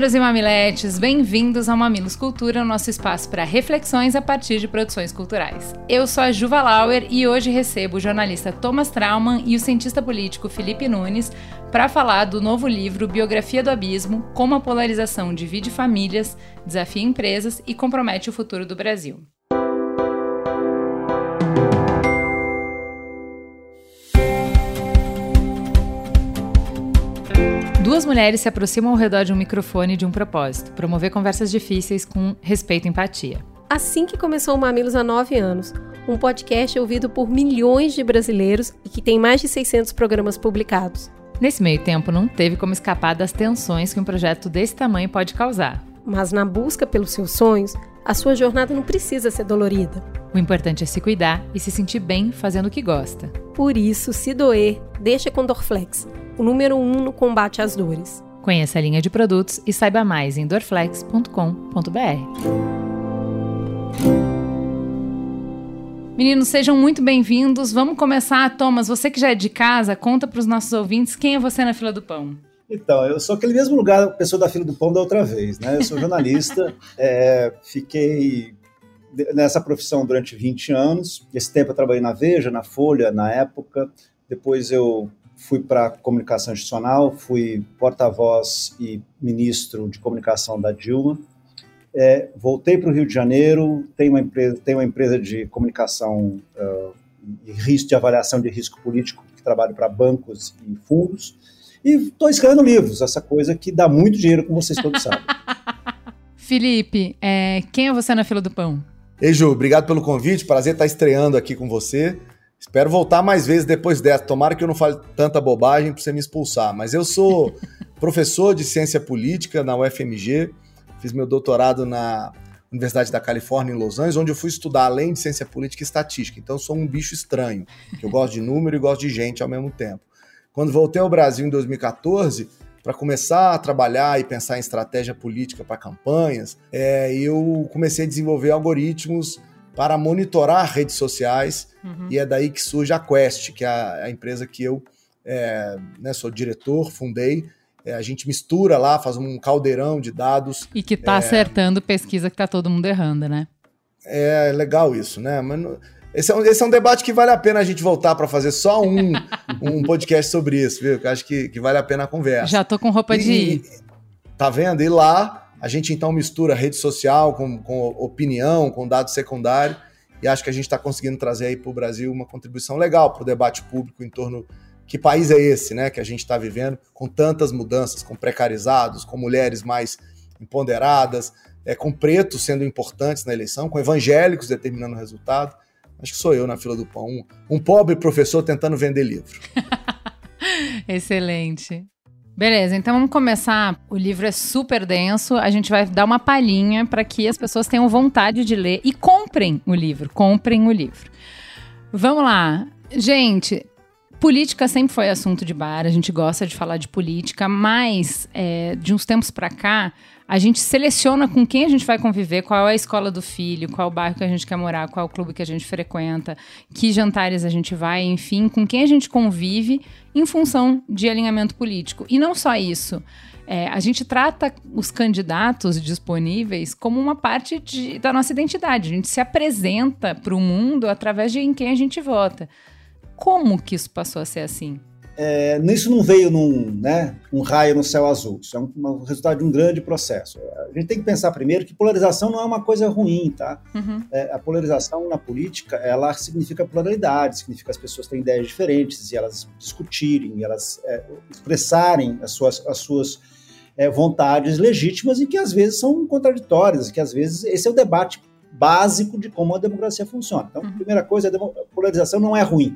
Mamileiros e mamiletes, bem-vindos ao Mamilos Cultura, nosso espaço para reflexões a partir de produções culturais. Eu sou a Juva Lauer e hoje recebo o jornalista Thomas Trauman e o cientista político Felipe Nunes para falar do novo livro Biografia do Abismo: Como a polarização divide famílias, desafia empresas e compromete o futuro do Brasil. Duas mulheres se aproximam ao redor de um microfone de um propósito: promover conversas difíceis com respeito e empatia. Assim que começou o Mamilos há nove anos, um podcast ouvido por milhões de brasileiros e que tem mais de 600 programas publicados. Nesse meio tempo, não teve como escapar das tensões que um projeto desse tamanho pode causar. Mas na busca pelos seus sonhos, a sua jornada não precisa ser dolorida. O importante é se cuidar e se sentir bem fazendo o que gosta. Por isso, se doer, deixa com Dorflex o número um no combate às dores. Conheça a linha de produtos e saiba mais em dorflex.com.br. Meninos, sejam muito bem-vindos. Vamos começar. Thomas, você que já é de casa, conta para os nossos ouvintes quem é você na fila do pão. Então, eu sou aquele mesmo lugar, pessoa da fila do pão da outra vez, né? Eu sou jornalista, é, fiquei nessa profissão durante 20 anos. Esse tempo eu trabalhei na Veja, na Folha, na época. Depois eu fui para comunicação institucional, fui porta-voz e ministro de comunicação da Dilma. É, voltei para o Rio de Janeiro, tenho uma empresa, tenho uma empresa de comunicação uh, e risco de avaliação de risco político que trabalho para bancos e fundos. E estou escrevendo livros, essa coisa que dá muito dinheiro, como vocês todos sabem. Felipe, é, quem é você na fila do pão? Ei, Ju, obrigado pelo convite. Prazer estar estreando aqui com você. Espero voltar mais vezes depois dessa. Tomara que eu não fale tanta bobagem para você me expulsar. Mas eu sou professor de ciência política na UFMG, fiz meu doutorado na Universidade da Califórnia, em Los Angeles, onde eu fui estudar além de ciência política e estatística. Então eu sou um bicho estranho, que eu gosto de número e gosto de gente ao mesmo tempo. Quando voltei ao Brasil em 2014, para começar a trabalhar e pensar em estratégia política para campanhas, é, eu comecei a desenvolver algoritmos para monitorar redes sociais, uhum. e é daí que surge a Quest, que é a, empresa que eu é, né, sou diretor, fundei. É, a gente mistura lá, faz um caldeirão de dados. E que está é, acertando pesquisa que está todo mundo errando, né? É legal isso, né? Mas esse é, um, esse é um debate que vale a pena a gente voltar para fazer só um, um podcast sobre isso, viu? Que eu acho que, que vale a pena a conversa. Já tô com roupa de ir. Tá vendo? E lá a gente então mistura rede social com, com opinião, com dado secundário, e acho que a gente está conseguindo trazer aí para o Brasil uma contribuição legal para o debate público em torno que país é esse, né, que a gente está vivendo com tantas mudanças, com precarizados, com mulheres mais empoderadas, é, com pretos sendo importantes na eleição, com evangélicos determinando o resultado. Acho que sou eu na fila do pão, um, um pobre professor tentando vender livro. Excelente. Beleza, então vamos começar. O livro é super denso, a gente vai dar uma palhinha para que as pessoas tenham vontade de ler e comprem o livro. Comprem o livro. Vamos lá. Gente, política sempre foi assunto de bar, a gente gosta de falar de política, mas é, de uns tempos para cá, a gente seleciona com quem a gente vai conviver, qual é a escola do filho, qual o bairro que a gente quer morar, qual o clube que a gente frequenta, que jantares a gente vai, enfim, com quem a gente convive em função de alinhamento político. E não só isso. É, a gente trata os candidatos disponíveis como uma parte de, da nossa identidade. A gente se apresenta para o mundo através de em quem a gente vota. Como que isso passou a ser assim? é, isso não veio num né, um raio no céu azul, isso é um, um, resultado de um grande processo. A gente tem que pensar primeiro que polarização não é uma coisa ruim, tá? Uhum. É, a polarização na política, ela significa pluralidade, significa as pessoas terem ideias diferentes e elas discutirem, elas é, expressarem as suas, as suas é, vontades legítimas e que às vezes são contraditórias, que às vezes esse é o debate básico de como a democracia funciona. Então, uhum. primeira coisa, a polarização não é ruim.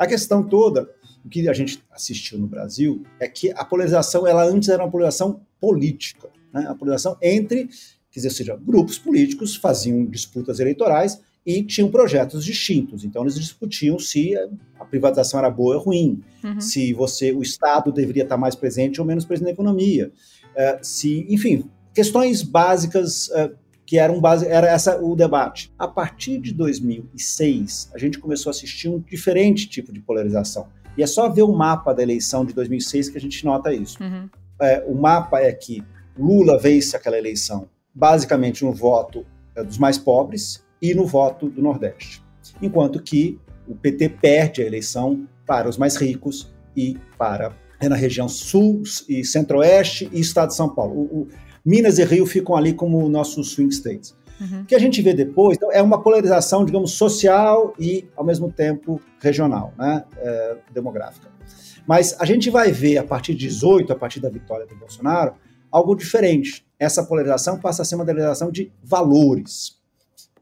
A questão toda o que a gente assistiu no Brasil é que a polarização, ela antes era uma polarização política, né? a polarização entre, quer dizer, seja, grupos políticos faziam disputas eleitorais e tinham projetos distintos. Então eles discutiam se a privatização era boa ou ruim, uhum. se você o Estado deveria estar mais presente ou menos presente na economia, uh, se, enfim, questões básicas uh, que eram base, era essa o debate. A partir de 2006, a gente começou a assistir um diferente tipo de polarização. E é só ver o mapa da eleição de 2006 que a gente nota isso. Uhum. É, o mapa é que Lula vence aquela eleição basicamente no voto é, dos mais pobres e no voto do Nordeste, enquanto que o PT perde a eleição para os mais ricos e para é, na região sul e centro-oeste e estado de São Paulo. O, o, Minas e Rio ficam ali como nossos swing states. Uhum. O que a gente vê depois então, é uma polarização, digamos, social e, ao mesmo tempo, regional, né, é, demográfica. Mas a gente vai ver, a partir de 18, a partir da vitória do Bolsonaro, algo diferente. Essa polarização passa a ser uma polarização de valores.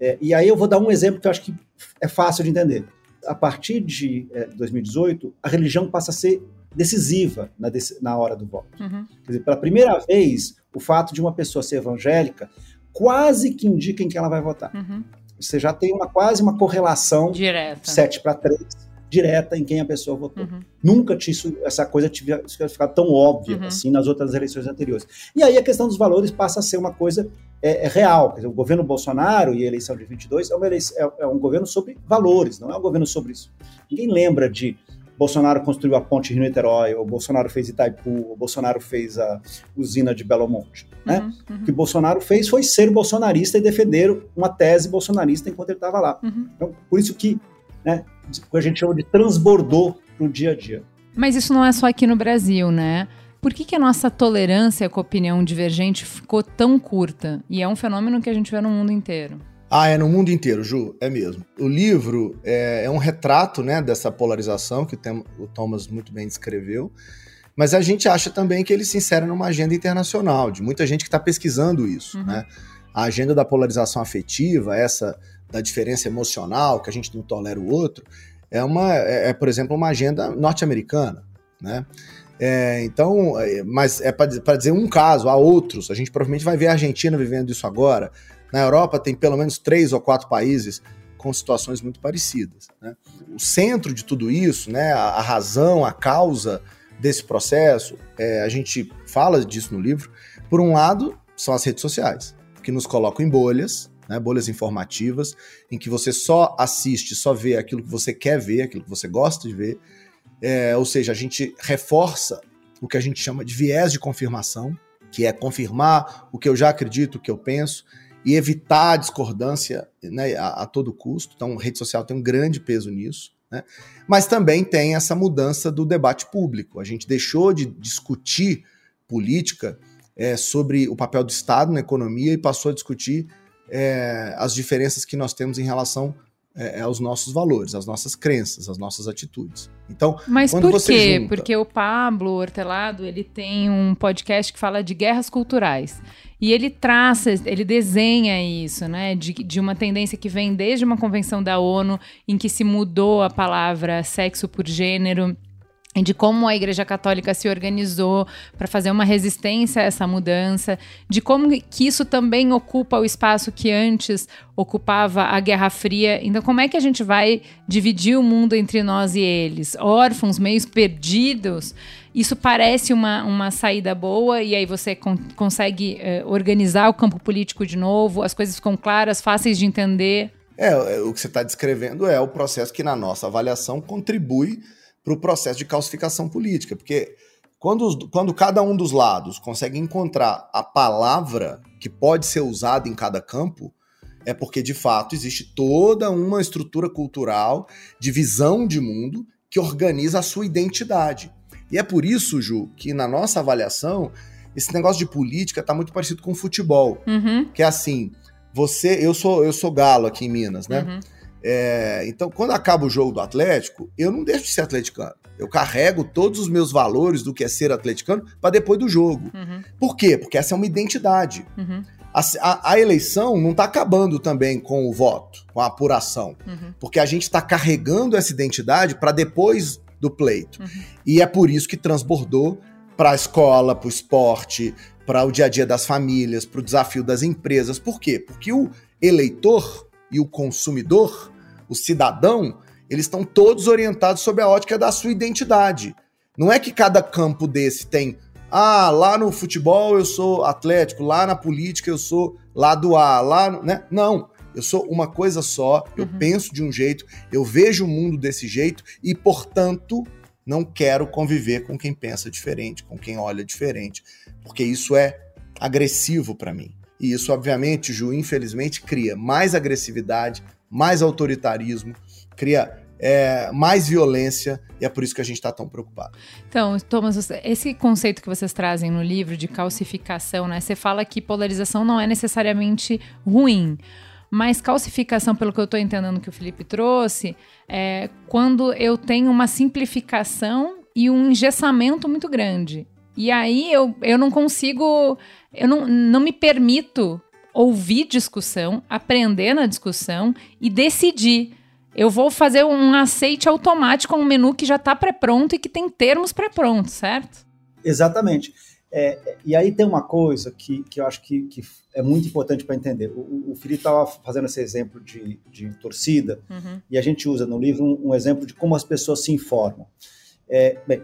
É, e aí eu vou dar um exemplo que eu acho que é fácil de entender. A partir de é, 2018, a religião passa a ser decisiva na, na hora do voto. Uhum. Quer dizer, pela primeira vez, o fato de uma pessoa ser evangélica quase que indica em quem ela vai votar. Uhum. Você já tem uma quase uma correlação direta 7 para 3 direta em quem a pessoa votou. Uhum. Nunca isso, essa coisa tinha ficado tão óbvia uhum. assim nas outras eleições anteriores. E aí a questão dos valores passa a ser uma coisa é, é real. Dizer, o governo Bolsonaro e a eleição de 22 é, eleição, é, é um governo sobre valores, não é um governo sobre isso. Ninguém lembra de Bolsonaro construiu a ponte Rio-Niterói, ou Bolsonaro fez Itaipu, ou Bolsonaro fez a usina de Belo Monte. Né? Uhum, uhum. O que Bolsonaro fez foi ser bolsonarista e defender uma tese bolsonarista enquanto ele estava lá. Uhum. Então, por isso que né, a gente chama de transbordou para o dia a dia. Mas isso não é só aqui no Brasil, né? Por que, que a nossa tolerância com a opinião divergente ficou tão curta? E é um fenômeno que a gente vê no mundo inteiro. Ah, é no mundo inteiro, Ju, é mesmo. O livro é, é um retrato né, dessa polarização que o Thomas muito bem descreveu, mas a gente acha também que ele se insere numa agenda internacional, de muita gente que está pesquisando isso. Uhum. Né? A agenda da polarização afetiva, essa da diferença emocional, que a gente não tolera o outro, é, uma, é, é por exemplo, uma agenda norte-americana. Né? É, então, é, mas é para dizer um caso, há outros. A gente provavelmente vai ver a Argentina vivendo isso agora. Na Europa tem pelo menos três ou quatro países com situações muito parecidas. Né? O centro de tudo isso, né, a, a razão, a causa desse processo, é, a gente fala disso no livro. Por um lado, são as redes sociais, que nos colocam em bolhas, né, bolhas informativas, em que você só assiste, só vê aquilo que você quer ver, aquilo que você gosta de ver. É, ou seja, a gente reforça o que a gente chama de viés de confirmação, que é confirmar o que eu já acredito, o que eu penso, e evitar a discordância né, a, a, todo custo. Então, rede social tem um grande peso nisso. Né? Mas também tem essa mudança do debate público. A gente deixou de discutir política é, sobre o papel do Estado na economia e passou a discutir é, as diferenças que nós temos em relação é, aos nossos valores, às nossas crenças, às nossas atitudes. Então, mas por quê? Junta... Porque o Pablo Hortelado ele tem um podcast que fala de guerras culturais. E ele traça, ele desenha isso, né? De, de uma tendência que vem desde uma convenção da ONU, em que se mudou a palavra sexo por gênero de como a Igreja Católica se organizou para fazer uma resistência a essa mudança, de como que isso também ocupa o espaço que antes ocupava a Guerra Fria. Então, como é que a gente vai dividir o mundo entre nós e eles? Órfãos, meios perdidos. Isso parece uma, uma saída boa, e aí você con consegue eh, organizar o campo político de novo, as coisas ficam claras, fáceis de entender. É, o que você está descrevendo é o processo que, na nossa avaliação, contribui para o processo de calcificação política, porque quando, quando cada um dos lados consegue encontrar a palavra que pode ser usada em cada campo, é porque de fato existe toda uma estrutura cultural de visão de mundo que organiza a sua identidade. E é por isso, Ju, que na nossa avaliação, esse negócio de política está muito parecido com futebol. Uhum. Que é assim, você, eu sou, eu sou galo aqui em Minas, né? Uhum. É, então, quando acaba o jogo do Atlético, eu não deixo de ser atleticano. Eu carrego todos os meus valores do que é ser atleticano para depois do jogo. Uhum. Por quê? Porque essa é uma identidade. Uhum. A, a, a, eleição não está acabando também com o voto, com a apuração. Uhum. Porque a gente está carregando essa identidade para depois do pleito. Uhum. E é por isso que transbordou para a escola, para o esporte, para o dia a dia das famílias, para o desafio das empresas. Por quê? Porque o eleitor e o consumidor, o cidadão, eles estão todos orientados sob a ótica da sua identidade. Não é que cada campo desse tem, ah, lá no futebol eu sou atlético, lá na política eu sou lado A, lá, né? Não. Eu sou uma coisa só, eu uhum. penso de um jeito, eu vejo o mundo desse jeito e, portanto, não quero conviver com quem pensa diferente, com quem olha diferente, porque isso é agressivo para mim. E isso, obviamente, Ju, infelizmente, cria mais agressividade, mais autoritarismo, cria é, mais violência, e é por isso que a gente está tão preocupado. Então, Thomas, esse conceito que vocês trazem no livro de calcificação, né? Você fala que polarização não é necessariamente ruim. Mas calcificação, pelo que eu estou entendendo que o Felipe trouxe, é quando eu tenho uma simplificação e um engessamento muito grande. E aí eu, eu não consigo, eu não, não me permito ouvir discussão, aprender na discussão e decidir. Eu vou fazer um aceite automático a um menu que já está pré-pronto e que tem termos pré-prontos, certo? Exatamente. É, e aí tem uma coisa que, que eu acho que, que é muito importante para entender. O, o Felipe estava fazendo esse exemplo de, de torcida, uhum. e a gente usa no livro um, um, exemplo de como as pessoas se informam. É, bem,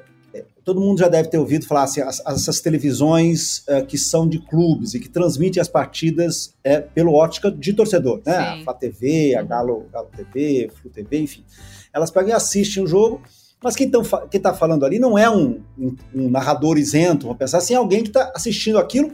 todo mundo já deve ter ouvido falar assim, as, essas televisões é, que são de clubes e que transmitem as partidas é, pelo ótica de torcedor, né? Sim. A Flá TV, a Galo, Galo TV, Flu TV, enfim. Elas pegam e assistem o jogo mas quem está falando ali não é um, um, um, narrador isento, vamos pensar assim, alguém que está assistindo aquilo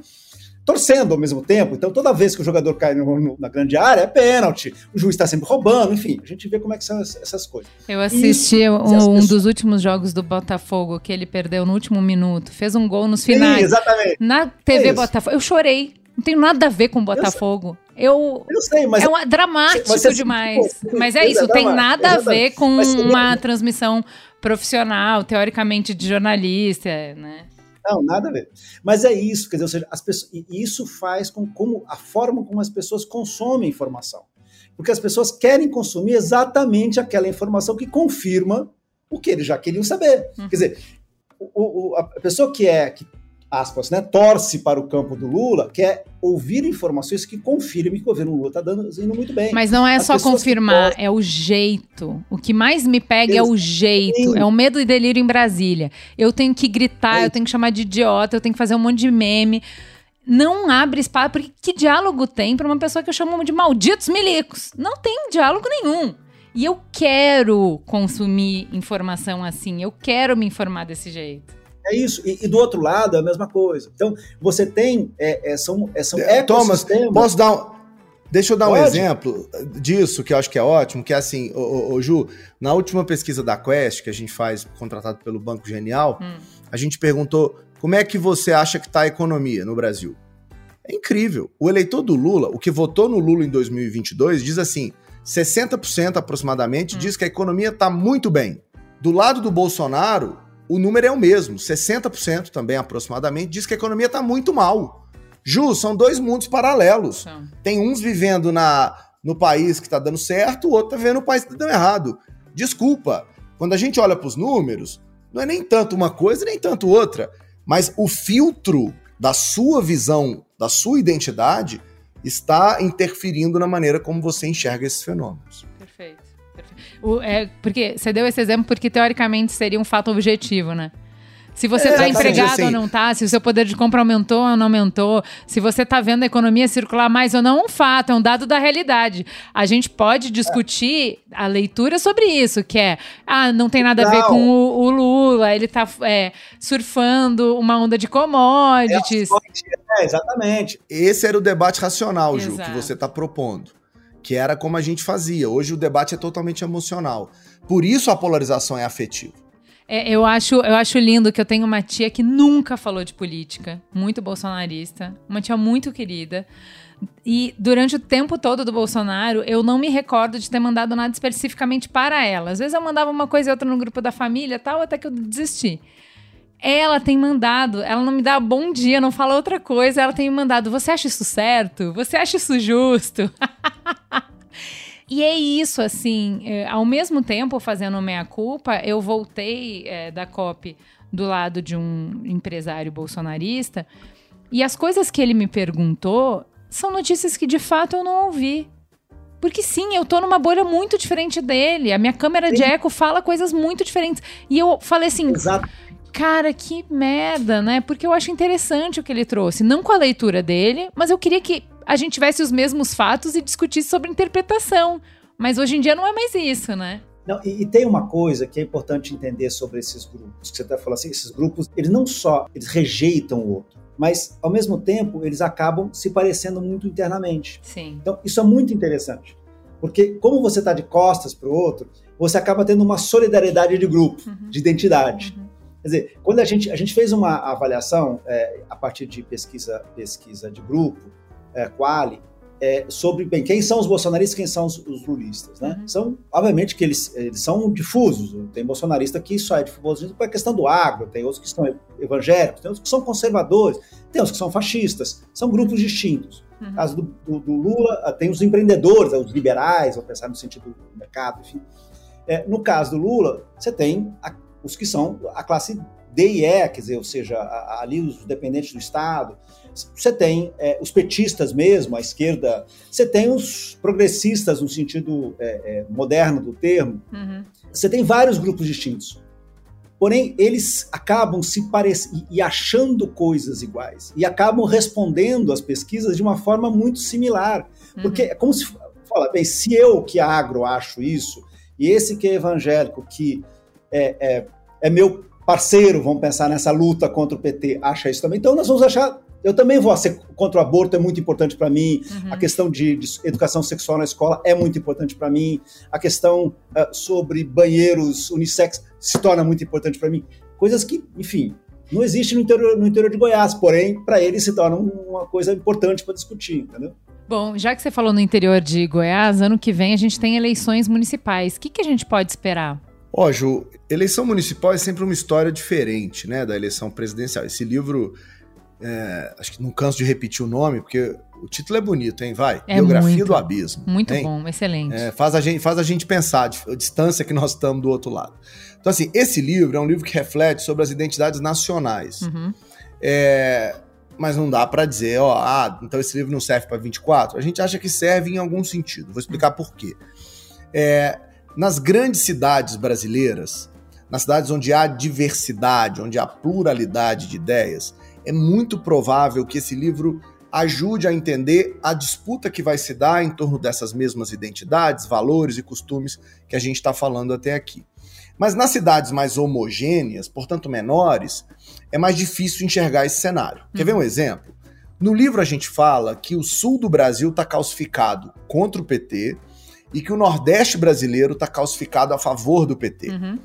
torcendo ao mesmo tempo. Então, toda vez que o jogador cai no, no, na grande área, é pênalti. O juiz está sempre roubando, enfim, a gente vê como é que são essas coisas. Eu assisti Isso, um, pessoas... dos últimos jogos do Botafogo, que ele perdeu no último minuto, fez um gol nos finais. Sim, exatamente. Na TV é Botafogo. Eu chorei. Não tem nada a ver com o Botafogo. Eu, eu sei, mas. É um, dramático mas demais. mas é isso, não tem nada a ver com uma transmissão profissional, teoricamente de jornalista, né? Não, nada a ver. Mas é isso, quer dizer, ou seja, as pessoas, e isso faz com como a forma como as pessoas consomem informação. Porque as pessoas querem consumir exatamente aquela informação que confirma o que eles já queriam saber. Hum. Quer dizer, o, o, a pessoa que é que aspas, né, torce para o campo do Lula, quer ouvir informações que confirmem que o governo Lula está dando indo muito bem. Mas não é As só confirmar, é o jeito. O que mais me pega é o jeito, Sim. é o medo e delírio em Brasília. Eu tenho que gritar, é eu tenho que chamar de idiota, eu tenho que fazer um monte de meme. Não abre espaço, porque que diálogo tem para uma pessoa que eu chamo de malditos milicos? Não tem diálogo nenhum. E eu quero consumir informação assim, eu quero me informar desse jeito. É isso. E, e, do outro lado é a mesma coisa. Então, você tem. É, é, são é, são é, Thomas, posso dar um. Deixa eu dar Pode? um exemplo disso que eu acho que é ótimo, que é assim, ô, ô, ô, Ju, na última pesquisa da Quest, que a gente faz contratado pelo Banco Genial, hum. a gente perguntou como é que você acha que está a economia no Brasil. É incrível. O eleitor do Lula, o que votou no Lula em 2022, diz assim, 60% aproximadamente, hum. diz que a economia está muito bem. Do lado do Bolsonaro, o número é o mesmo, 60% também aproximadamente, diz que a economia está muito mal. Ju, são dois mundos paralelos. Tem uns vivendo na, no país que está dando certo, o outro está vivendo no país que está dando errado. Desculpa, quando a gente olha para os números, não é nem tanto uma coisa, nem tanto outra, mas o filtro da sua visão, da sua identidade, está interferindo na maneira como você enxerga esses fenômenos. O, é, porque você deu esse exemplo porque teoricamente seria um fato objetivo, né? Se você está é, empregado assim. ou não está, se o seu poder de compra aumentou ou não aumentou, se você está vendo a economia circular mais ou não, é um fato, é um dado da realidade. A gente pode discutir a leitura sobre isso, que é, ah, não tem nada a ver com o, o Lula, ele está é, surfando uma onda de commodities. É, exatamente. Esse era o debate racional, Ju, Exato. que você está propondo que era como a gente fazia. Hoje o debate é totalmente emocional. Por isso a polarização é afetiva. É, eu, acho, eu acho lindo que eu tenho uma tia que nunca falou de política, muito bolsonarista, uma tia muito querida. E durante o tempo todo do Bolsonaro, eu não me recordo de ter mandado nada especificamente para ela. Às vezes eu mandava uma coisa e outra no grupo da família tal, até que eu desisti. Ela tem mandado, ela não me dá bom dia, não fala outra coisa, ela tem me mandado, você acha isso certo? Você acha isso justo? E é isso, assim, é, ao mesmo tempo fazendo meia-culpa, eu voltei é, da COP do lado de um empresário bolsonarista e as coisas que ele me perguntou são notícias que de fato eu não ouvi. Porque sim, eu tô numa bolha muito diferente dele. A minha câmera sim. de eco fala coisas muito diferentes. E eu falei assim. Exato. Cara, que merda, né? Porque eu acho interessante o que ele trouxe. Não com a leitura dele, mas eu queria que a gente tivesse os mesmos fatos e discutisse sobre interpretação. Mas hoje em dia não é mais isso, né? Não, e, e, tem uma coisa que é importante entender sobre esses grupos, que você está falando assim, esses grupos, eles não só eles rejeitam o outro, mas ao mesmo tempo eles acabam se parecendo muito internamente. Sim. Então isso é muito interessante, porque como você está de costas para o outro, você acaba tendo uma solidariedade de grupo, uhum. de identidade. Uhum. Quer dizer, quando a gente, a gente fez uma avaliação é, a partir de pesquisa, pesquisa de grupo, é, Quali, é, sobre bem, quem são os bolsonaristas quem são os, os lulistas. Né? Uhum. São, obviamente, que eles, eles são difusos. Tem bolsonarista que só é difuso por questão do agro, tem outros que são evangélicos, tem outros que são conservadores, tem outros que são fascistas. São grupos distintos. Uhum. No caso do, do, do, Lula, tem os empreendedores, os liberais, vou pensar no sentido do mercado, enfim. É, no caso do Lula, você tem a, os que são a classe D e E, quer dizer, ou seja, ali os dependentes do Estado, você tem é, os petistas mesmo, a esquerda, você tem os progressistas no sentido é, é, moderno do termo, uhum. você tem vários grupos distintos. Porém, eles acabam se parecendo e achando coisas iguais e acabam respondendo às pesquisas de uma forma muito similar. Uhum. Porque é como se fala, bem, se eu que agro acho isso, e esse que é evangélico, que é, é, é meu parceiro, vamos pensar nessa luta contra o PT, acha isso também, então nós vamos achar eu também vou ser contra o aborto, é muito importante para mim. Uhum. A questão de, de, educação sexual na escola é muito importante para mim. A questão uh, sobre banheiros unissex se torna muito importante para mim. Coisas que, enfim, não existe no interior, no interior de Goiás, porém, para eles se torna uma coisa importante para discutir, entendeu? Bom, já que você falou no interior de Goiás, ano que vem a gente tem eleições municipais. O que, que a gente pode esperar? Ó, oh, Ju, eleição municipal é sempre uma história diferente, né, da eleição presidencial. Esse livro é, acho que não canso de repetir o nome, porque o título é bonito, hein? Vai. É Biografia muito, do Abismo. Muito hein? bom, excelente. É, faz, a gente, faz a gente pensar a distância que nós estamos do outro lado. Então, assim, esse livro é um livro que reflete sobre as identidades nacionais. Uhum. É, mas não dá para dizer, ó, ah, então esse livro não serve para 24. A gente acha que serve em algum sentido. Vou explicar por quê. É, nas grandes cidades brasileiras, nas cidades onde há diversidade, onde há pluralidade de ideias, é muito provável que esse livro ajude a entender a disputa que vai se dar em torno dessas mesmas identidades, valores e costumes que a gente está falando até aqui. Mas nas cidades mais homogêneas, portanto menores, é mais difícil enxergar esse cenário. Quer ver um uhum. exemplo? No livro a gente fala que o sul do Brasil está calcificado contra o PT e que o Nordeste brasileiro está calcificado a favor do PT. Uhum.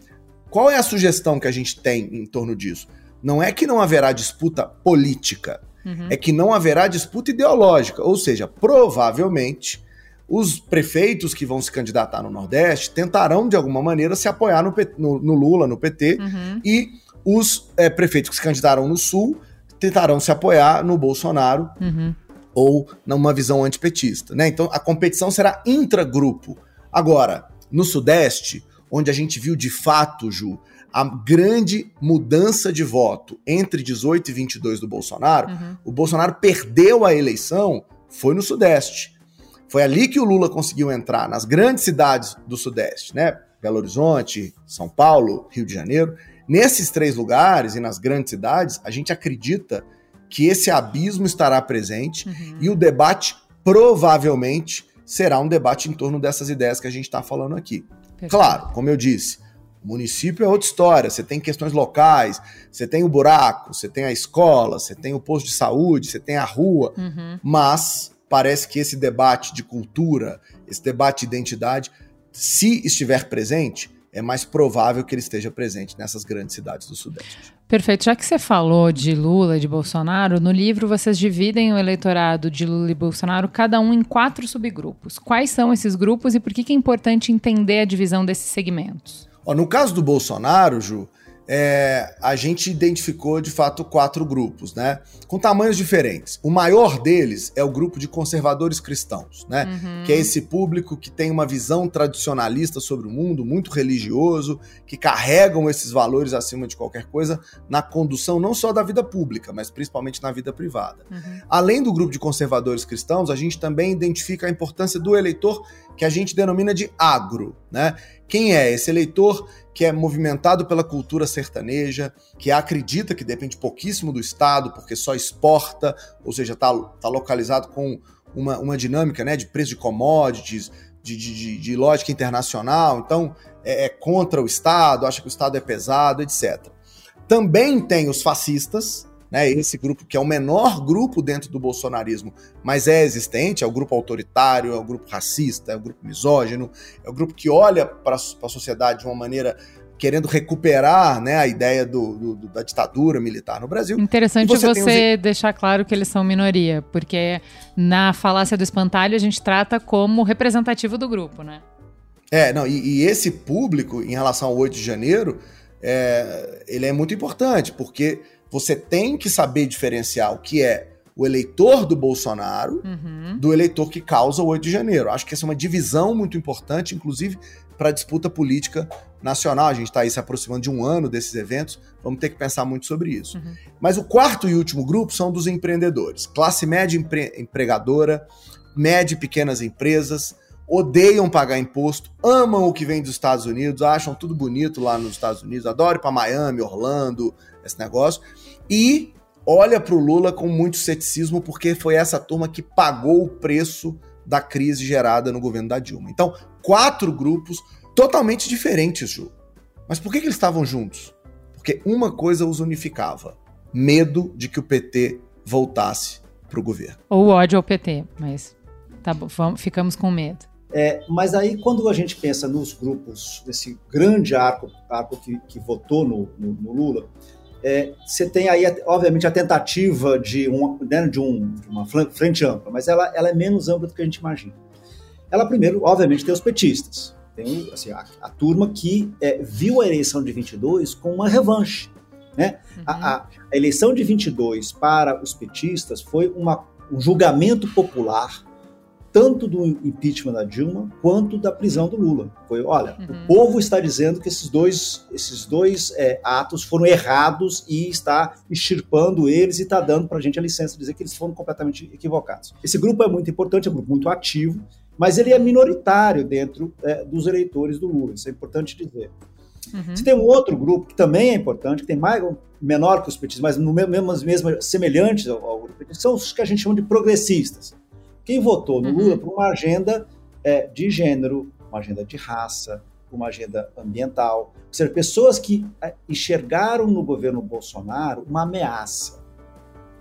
Qual é a sugestão que a gente tem em torno disso? não é que não haverá disputa política, uhum. é que não haverá disputa ideológica. Ou seja, provavelmente os prefeitos que vão se candidatar no Nordeste tentarão, de alguma maneira, se apoiar no, no, no Lula, no PT, uhum. e os é, prefeitos que se candidatarão no Sul tentarão se apoiar no Bolsonaro. Uhum. Ou numa visão antipetista, né? Então a competição será intragrupo. Agora, no Sudeste, onde a gente viu de fato, Ju, a grande mudança de voto entre 18 e 22 do Bolsonaro, uhum. o Bolsonaro perdeu a eleição, foi no Sudeste. Foi ali que o Lula conseguiu entrar, nas grandes cidades do Sudeste, né? Belo Horizonte, São Paulo, Rio de Janeiro. Nesses três lugares e nas grandes cidades, a gente acredita que esse abismo estará presente uhum. e o debate provavelmente será um debate em torno dessas ideias que a gente está falando aqui. Perfeito. Claro, como eu disse, Município é outra história. Você tem questões locais, você tem o buraco, você tem a escola, você tem o posto de saúde, você tem a rua. Uhum. Mas parece que esse debate de cultura, esse debate de identidade, se estiver presente, é mais provável que ele esteja presente nessas grandes cidades do Sudeste. Perfeito. Já que você falou de Lula e de Bolsonaro, no livro vocês dividem o eleitorado de Lula e Bolsonaro, cada um em quatro subgrupos. Quais são esses grupos e por que é importante entender a divisão desses segmentos? No caso do Bolsonaro, Ju, é, a gente identificou de fato quatro grupos, né? Com tamanhos diferentes. O maior deles é o grupo de conservadores cristãos, né? Uhum. Que é esse público que tem uma visão tradicionalista sobre o mundo, muito religioso, que carregam esses valores acima de qualquer coisa na condução não só da vida pública, mas principalmente na vida privada. Uhum. Além do grupo de conservadores cristãos, a gente também identifica a importância do eleitor que a gente denomina de agro, né? Quem é esse eleitor que é movimentado pela cultura sertaneja, que acredita que depende pouquíssimo do Estado, porque só exporta, ou seja, está tá localizado com uma, uma dinâmica né, de preço de commodities, de, de, de lógica internacional, então é, é contra o Estado, acha que o Estado é pesado, etc. Também tem os fascistas, né, esse grupo que é o menor grupo dentro do bolsonarismo, mas é existente, é o grupo autoritário, é o grupo racista, é o grupo misógino, é o grupo que olha para a sociedade de uma maneira querendo recuperar né, a ideia do, do, da ditadura militar no Brasil. Interessante você, você os... deixar claro que eles são minoria, porque na falácia do espantalho a gente trata como representativo do grupo, né? É, não, e, e esse público, em relação ao 8 de janeiro, é, ele é muito importante, porque você tem que saber diferenciar o que é o eleitor do Bolsonaro uhum. do eleitor que causa o 8 de janeiro. Acho que essa é uma divisão muito importante, inclusive para a disputa política nacional. A gente está aí se aproximando de um ano desses eventos, vamos ter que pensar muito sobre isso. Uhum. Mas o quarto e último grupo são dos empreendedores. Classe média empre empregadora, média e pequenas empresas, odeiam pagar imposto, amam o que vem dos Estados Unidos, acham tudo bonito lá nos Estados Unidos, adoram ir para Miami, Orlando, esse negócio. E olha para o Lula com muito ceticismo, porque foi essa turma que pagou o preço da crise gerada no governo da Dilma. Então, quatro grupos totalmente diferentes, Ju. Mas por que, que eles estavam juntos? Porque uma coisa os unificava: medo de que o PT voltasse para o governo. Ou ódio ao PT, mas tá bom, vamos, ficamos com medo. É, mas aí, quando a gente pensa nos grupos, nesse grande arco, arco que, que votou no, no, no Lula, é, você tem aí, obviamente, a tentativa de, um, né, de, um, de uma frente ampla, mas ela, ela é menos ampla do que a gente imagina. Ela, primeiro, obviamente, tem os petistas. Tem assim, a, a turma que é, viu a eleição de 22 com uma revanche. Né? Uhum. A, a, eleição de 22 para os petistas foi uma, um julgamento popular tanto do impeachment da Dilma quanto da prisão do Lula. Foi, olha, uhum. o povo está dizendo que esses dois, esses dois é, atos foram errados e está extirpando eles e está dando para a gente a licença de dizer que eles foram completamente equivocados. Esse grupo é muito importante, é um grupo muito ativo, mas ele é minoritário dentro é, dos eleitores do Lula. Isso é importante dizer. Uhum. Você tem um outro grupo que também é importante, que tem mais menor que os petistas, mas no mesmo, mesmo semelhantes ao, ao grupo petista, são os que a gente chama de progressistas quem votou no Lula uhum. por uma agenda é, de gênero, uma agenda de raça, uma agenda ambiental, ou seja, pessoas que é, enxergaram no governo Bolsonaro uma ameaça.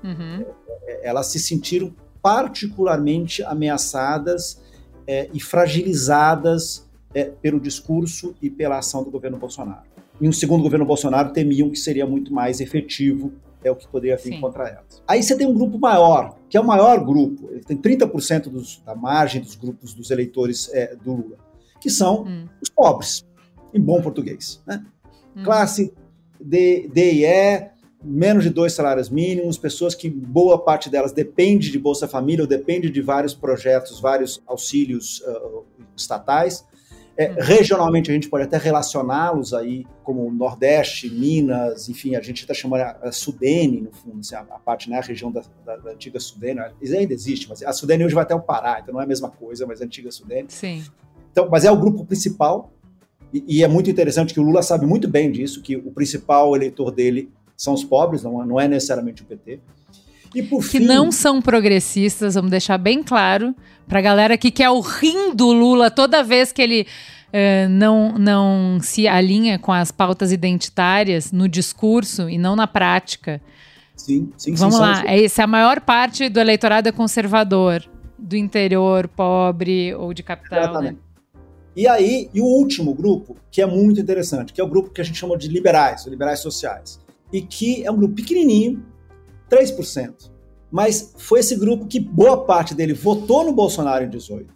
Uhum. É, é, elas se sentiram particularmente ameaçadas é, e fragilizadas é, pelo discurso e pela ação do governo Bolsonaro. E um segundo governo Bolsonaro temiam que seria muito mais efetivo é o que poderia vir Sim. contra elas. Aí você tem um grupo maior, que é o maior grupo, ele tem 30% dos, da margem dos grupos dos eleitores é, do Lula, que são hum. os pobres, em bom português. Né? Hum. Classe D, D e E, menos de dois salários mínimos, pessoas que boa parte delas depende de Bolsa Família ou depende de vários projetos, vários auxílios uh, estatais. É, uhum. regionalmente, a gente pode até relacioná-los aí como Nordeste, Minas, enfim, a gente está chamando a, a, Sudene, no fundo, assim, a, a, parte, né, a região da, da, da, antiga Sudene, isso ainda existe, mas a Sudene hoje vai até o Pará, então não é a mesma coisa, mas a antiga Sudene. Sim. Então, mas é o grupo principal, e, e, é muito interessante que o Lula sabe muito bem disso, que o principal eleitor dele são os pobres, não, não é necessariamente o PT. Que fim, não são progressistas, vamos deixar bem claro para a galera que quer o rim do Lula toda vez que ele uh, não, não se alinha com as pautas identitárias no discurso e não na prática. Sim, sim, Vamos sim, lá, sim. essa é a maior parte do eleitorado é conservador, do interior, pobre ou de capital. Né? E aí, e o último grupo, que é muito interessante, que é o grupo que a gente chama de liberais, liberais sociais, e que é um grupo pequenininho, 3%. Mas foi esse grupo que boa parte dele votou no Bolsonaro em 18.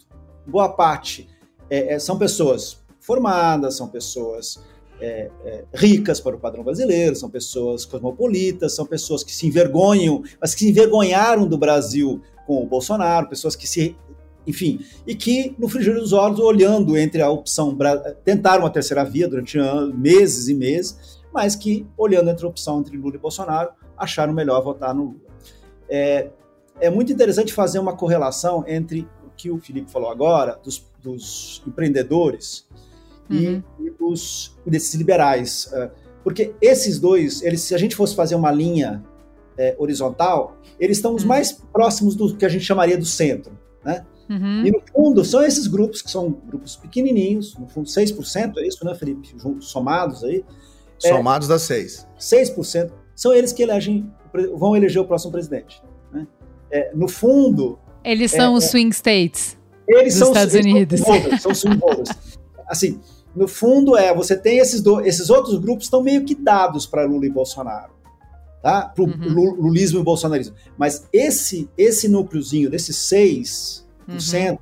Boa parte é, é, são pessoas formadas, são pessoas é, é, ricas para o padrão brasileiro, são pessoas cosmopolitas, são pessoas que se envergonham, mas que se envergonharam do Brasil com o Bolsonaro, pessoas que se. Enfim, e que, no frigir dos olhos, olhando entre a opção. Tentaram uma terceira via durante anos, meses e meses, mas que, olhando entre a opção entre Lula e Bolsonaro, acharam melhor votar no Lula. É, é muito interessante fazer uma correlação entre o que o Felipe falou agora, dos, dos empreendedores, uhum. e, e dos, desses liberais. É, porque esses dois, eles, se a gente fosse fazer uma linha é, horizontal, eles estão os uhum. mais próximos do que a gente chamaria do centro. Né? Uhum. E no fundo, são esses grupos, que são grupos pequenininhos, no fundo 6%, é isso, né, Felipe? Somados aí. É, Somados é, dá 6. 6%. São eles que elegem, vão eleger o próximo presidente. Né? É, no fundo. Eles são é, os swing states. Eles dos são Estados eles Unidos. São, voters, são swing voters. Assim, no fundo é, você tem esses, do, esses outros grupos estão meio que dados para Lula e Bolsonaro, tá? Para o uhum. lulismo e bolsonarismo. Mas esse esse núcleozinho desses 6%, uhum.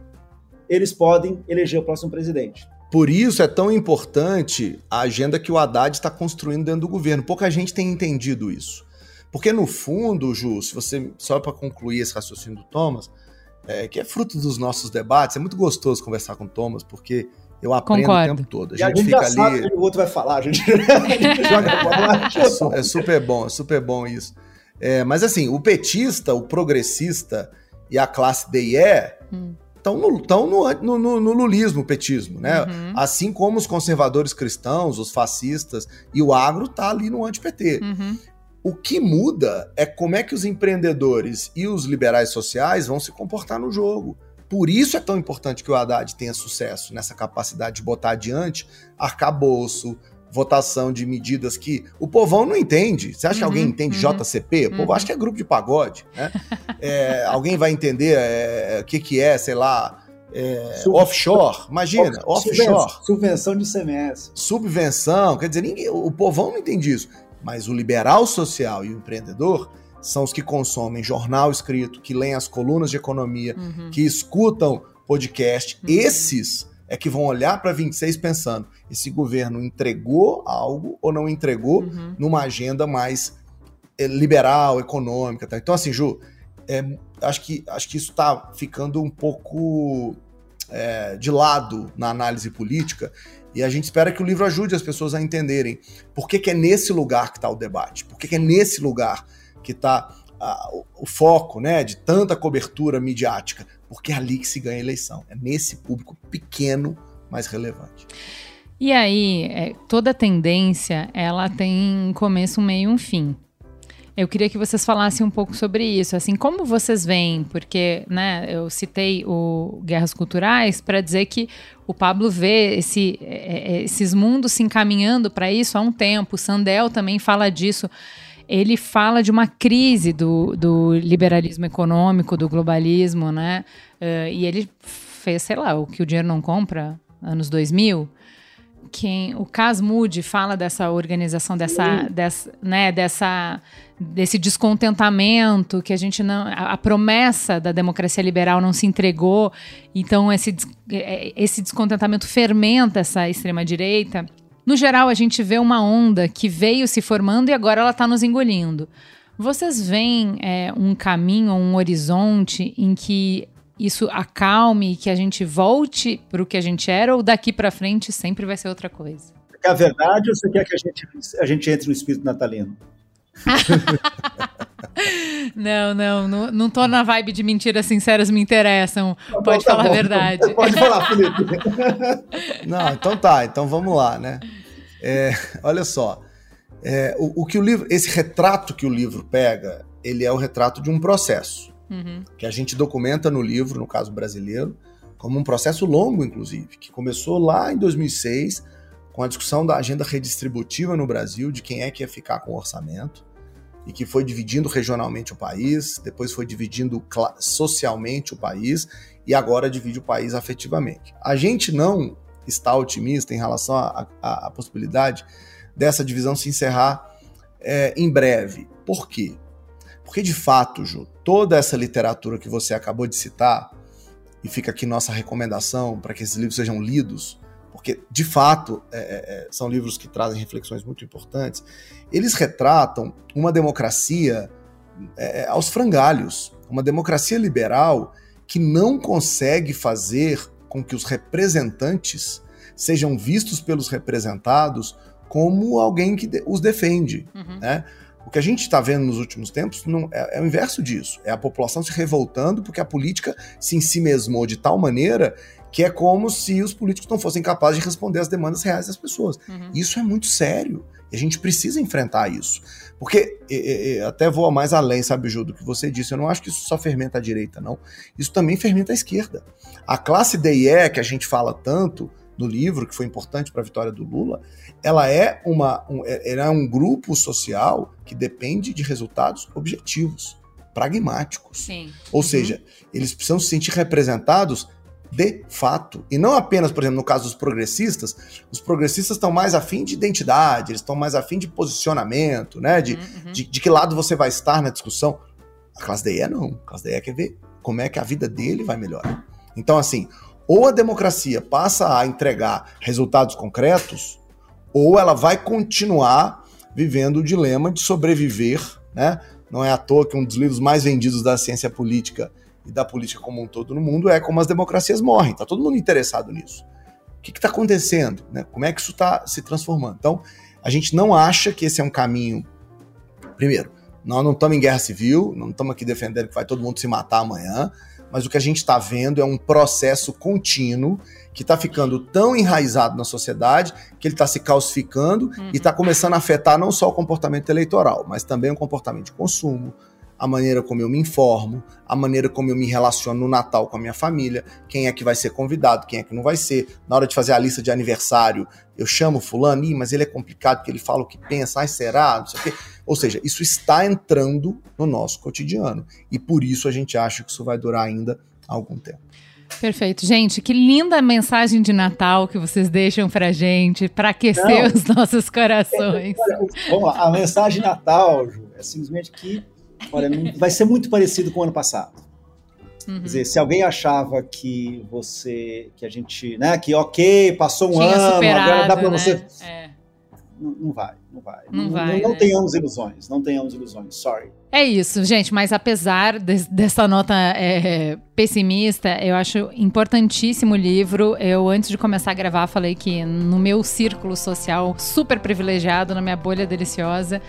eles podem eleger o próximo presidente. Por isso é tão importante a agenda que o Haddad está construindo dentro do governo. Pouca gente tem entendido isso. Porque no fundo, Ju, se você só para concluir esse raciocínio do Thomas, é, que é fruto dos nossos debates, é muito gostoso conversar com o Thomas, porque eu aprendo Concordo. o tempo todo. A gente, a gente fica ali. Sabe o outro vai falar, a gente, a gente joga bola. É, é super bom, é super bom isso. É, mas assim, o petista, o progressista e a classe D e E estão no, tão no, no, no, lulismo, petismo, né? Uhum. Assim como os conservadores cristãos, os fascistas e o agro tá ali no anti-PT. Uhum. O que muda é como é que os empreendedores e os liberais sociais vão se comportar no jogo. Por isso é tão importante que o Haddad tenha sucesso nessa capacidade de botar adiante arcabouço, votação de medidas que o povão não entende. Você acha uhum, que alguém uhum, entende uhum, JCP? O povo uhum. acha que é grupo de pagode. Né? é, alguém vai entender é, o que, que é, sei lá, é, offshore, imagina, offshore. Subvenção de CMS. Subvenção, quer dizer, ninguém, o povão não entende isso. Mas o liberal social e o empreendedor são os que consomem jornal escrito, que leem as colunas de economia, uhum. que escutam podcast. Uhum. Esses é que vão olhar para 26 pensando: esse governo entregou algo ou não entregou uhum. numa agenda mais é, liberal, econômica. Tá? Então, assim, Ju, é, acho, que, acho que isso está ficando um pouco é, de lado na análise política. E a gente espera que o livro ajude as pessoas a entenderem por que, que é nesse lugar que está o debate, por que, que é nesse lugar que está o, o, foco né, de tanta cobertura midiática, porque é ali que se ganha a eleição. É nesse público pequeno, mais relevante. E aí, é, toda tendência, ela tem um começo, um meio e um fim. Eu queria que vocês falassem um pouco sobre isso, assim, como vocês veem, porque, né, eu citei o Guerras Culturais para dizer que o Pablo vê esse, é, é, esses mundos se encaminhando para isso há um tempo. O Sandel também fala disso ele fala de uma crise do, do liberalismo econômico, do globalismo, né? Uh, e ele fez, sei lá, o que o dinheiro não compra, anos 2000. Quem, o Cas Moody fala dessa organização, dessa, dessa, né, dessa, desse descontentamento que a gente não, a, a, promessa da democracia liberal não se entregou, então esse, é, esse descontentamento fermenta essa extrema direita. No geral, a gente vê uma onda que veio se formando e agora ela está nos engolindo. Vocês veem é, um caminho, um horizonte em que isso acalme, que a gente volte para o que a gente era, ou daqui para frente sempre vai ser outra coisa? É a verdade ou você quer que a gente, a gente entre no espírito natalino? não, não, não, não tô na vibe de mentiras sinceras me interessam. Tá Pode tá falar bom. a verdade. Pode falar, Felipe. não, então tá, então vamos lá, né? É, olha só, é, o, o, que o livro, esse retrato que o livro pega, ele é o retrato de um processo uhum. que a gente documenta no livro, no caso brasileiro, como um processo longo, inclusive, que começou lá em 2006 com a discussão da agenda redistributiva no Brasil, de quem é que ia ficar com o orçamento, e que foi dividindo regionalmente o país, depois foi dividindo socialmente o país, e agora divide o país afetivamente. A gente não está otimista em relação à possibilidade dessa divisão se encerrar é, em breve. Por quê? Porque, de fato, Ju, toda essa literatura que você acabou de citar, e fica aqui nossa recomendação para que esses livros sejam lidos, porque de fato é, é, são livros que trazem reflexões muito importantes, eles retratam uma democracia é, aos frangalhos, uma democracia liberal que não consegue fazer com que os representantes sejam vistos pelos representados como alguém que os defende. Uhum. Né? O que a gente está vendo nos últimos tempos não, é, é, o inverso disso. É a população se revoltando porque a política se ensimesmou de tal maneira que é como se os políticos não fossem capazes de responder às demandas reais das pessoas. Uhum. Isso é muito sério. E a gente precisa enfrentar isso. Porque, e, e, até vou mais além, sabe, Ju, do que você disse, eu não acho que isso só fermenta a direita, não. Isso também fermenta a esquerda. A classe DIE, que a gente fala tanto no livro, que foi importante para a vitória do Lula, ela é, uma, um, é, ela é um grupo social que depende de resultados objetivos, pragmáticos. Sim. Ou uhum. seja, eles precisam se sentir representados de fato. E não apenas, por exemplo, no caso dos progressistas, os progressistas estão mais afim de identidade, eles estão mais afim de posicionamento, né? De, uhum, uhum. de, de, que lado você vai estar na discussão. A classe DE não. A classe DE quer ver como é que a vida dele vai melhorar. Então, assim, ou a democracia passa a entregar resultados concretos, ou ela vai continuar vivendo o dilema de sobreviver, né? Não é à toa que um dos livros mais vendidos da ciência política e da política como um todo no mundo é como as democracias morrem. Está todo mundo interessado nisso. O que está acontecendo? Né? Como é que isso está se transformando? Então, a gente não acha que esse é um caminho. Primeiro, nós não estamos em guerra civil, não estamos aqui defendendo que vai todo mundo se matar amanhã, mas o que a gente está vendo é um processo contínuo que está ficando tão enraizado na sociedade que ele está se calcificando uhum. e está começando a afetar não só o comportamento eleitoral, mas também o comportamento de consumo, a maneira como eu me informo, a maneira como eu me relaciono no Natal com a minha família, quem é que vai ser convidado, quem é que não vai ser. Na hora de fazer a lista de aniversário, eu chamo fulano, Ih, mas ele é complicado porque ele fala o que pensa, ai será, não sei o quê. Ou seja, isso está entrando no nosso cotidiano e por isso a gente acha que isso vai durar ainda algum tempo. Perfeito. Gente, que linda mensagem de Natal que vocês deixam pra gente, para aquecer não. os nossos corações. Vamos lá, a mensagem de Natal, Ju, é simplesmente que Olha, vai ser muito parecido com o ano passado. Uhum. Quer dizer, se alguém achava que você, que a gente, né, que ok, passou um Tinha ano, agora dá para né? você. É. Não, não, vai, não vai. Não, não vai. Não, né? tenhamos ilusões, não tenhamos ilusões, sorry. É isso, gente, mas apesar de, dessa nota é, pessimista, eu acho importantíssimo o livro. Eu, antes de começar a gravar, falei que no meu círculo social super privilegiado, na minha bolha deliciosa,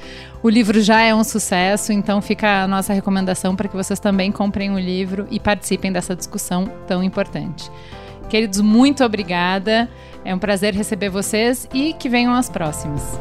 o livro já é um sucesso, então fica a nossa recomendação para que vocês também comprem o livro e participem dessa discussão tão importante. Queridos, muito obrigada. É um prazer receber vocês e que venham as próximas.